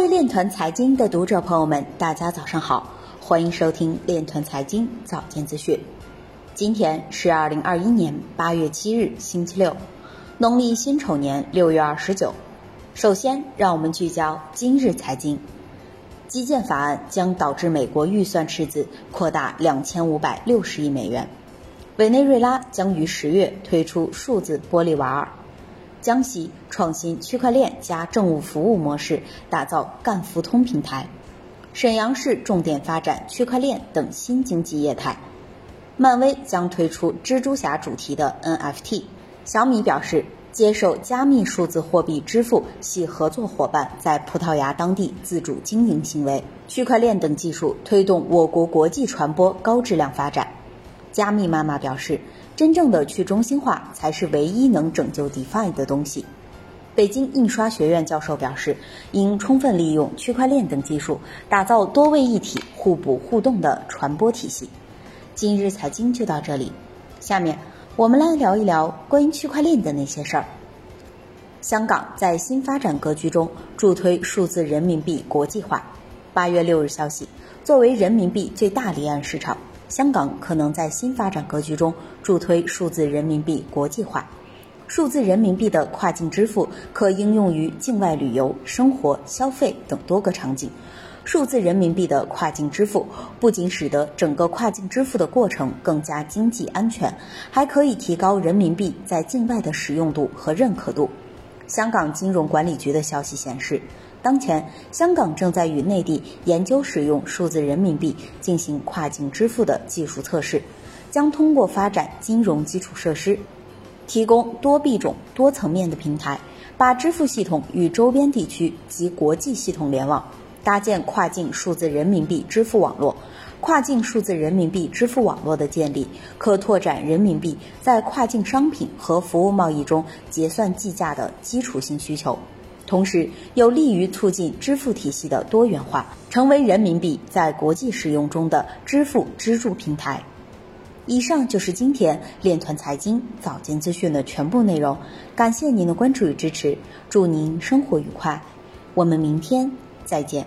位链团财经的读者朋友们，大家早上好，欢迎收听链团财经早间资讯。今天是二零二一年八月七日，星期六，农历辛丑年六月二十九。首先，让我们聚焦今日财经。基建法案将导致美国预算赤字扩大两千五百六十亿美元。委内瑞拉将于十月推出数字玻利瓦尔。江西创新区块链加政务服务模式，打造赣福通平台。沈阳市重点发展区块链等新经济业态。漫威将推出蜘蛛侠主题的 NFT。小米表示，接受加密数字货币支付系合作伙伴在葡萄牙当地自主经营行为。区块链等技术推动我国国际传播高质量发展。加密妈妈表示。真正的去中心化才是唯一能拯救 DeFi 的东西。北京印刷学院教授表示，应充分利用区块链等技术，打造多位一体、互补互动的传播体系。今日财经就到这里，下面我们来聊一聊关于区块链的那些事儿。香港在新发展格局中助推数字人民币国际化。八月六日消息，作为人民币最大离岸市场。香港可能在新发展格局中助推数字人民币国际化。数字人民币的跨境支付可应用于境外旅游、生活、消费等多个场景。数字人民币的跨境支付不仅使得整个跨境支付的过程更加经济安全，还可以提高人民币在境外的使用度和认可度。香港金融管理局的消息显示。当前，香港正在与内地研究使用数字人民币进行跨境支付的技术测试，将通过发展金融基础设施，提供多币种、多层面的平台，把支付系统与周边地区及国际系统联网，搭建跨境数字人民币支付网络。跨境数字人民币支付网络的建立，可拓展人民币在跨境商品和服务贸易中结算计价的基础性需求。同时，有利于促进支付体系的多元化，成为人民币在国际使用中的支付支柱平台。以上就是今天链团财经早间资讯的全部内容，感谢您的关注与支持，祝您生活愉快，我们明天再见。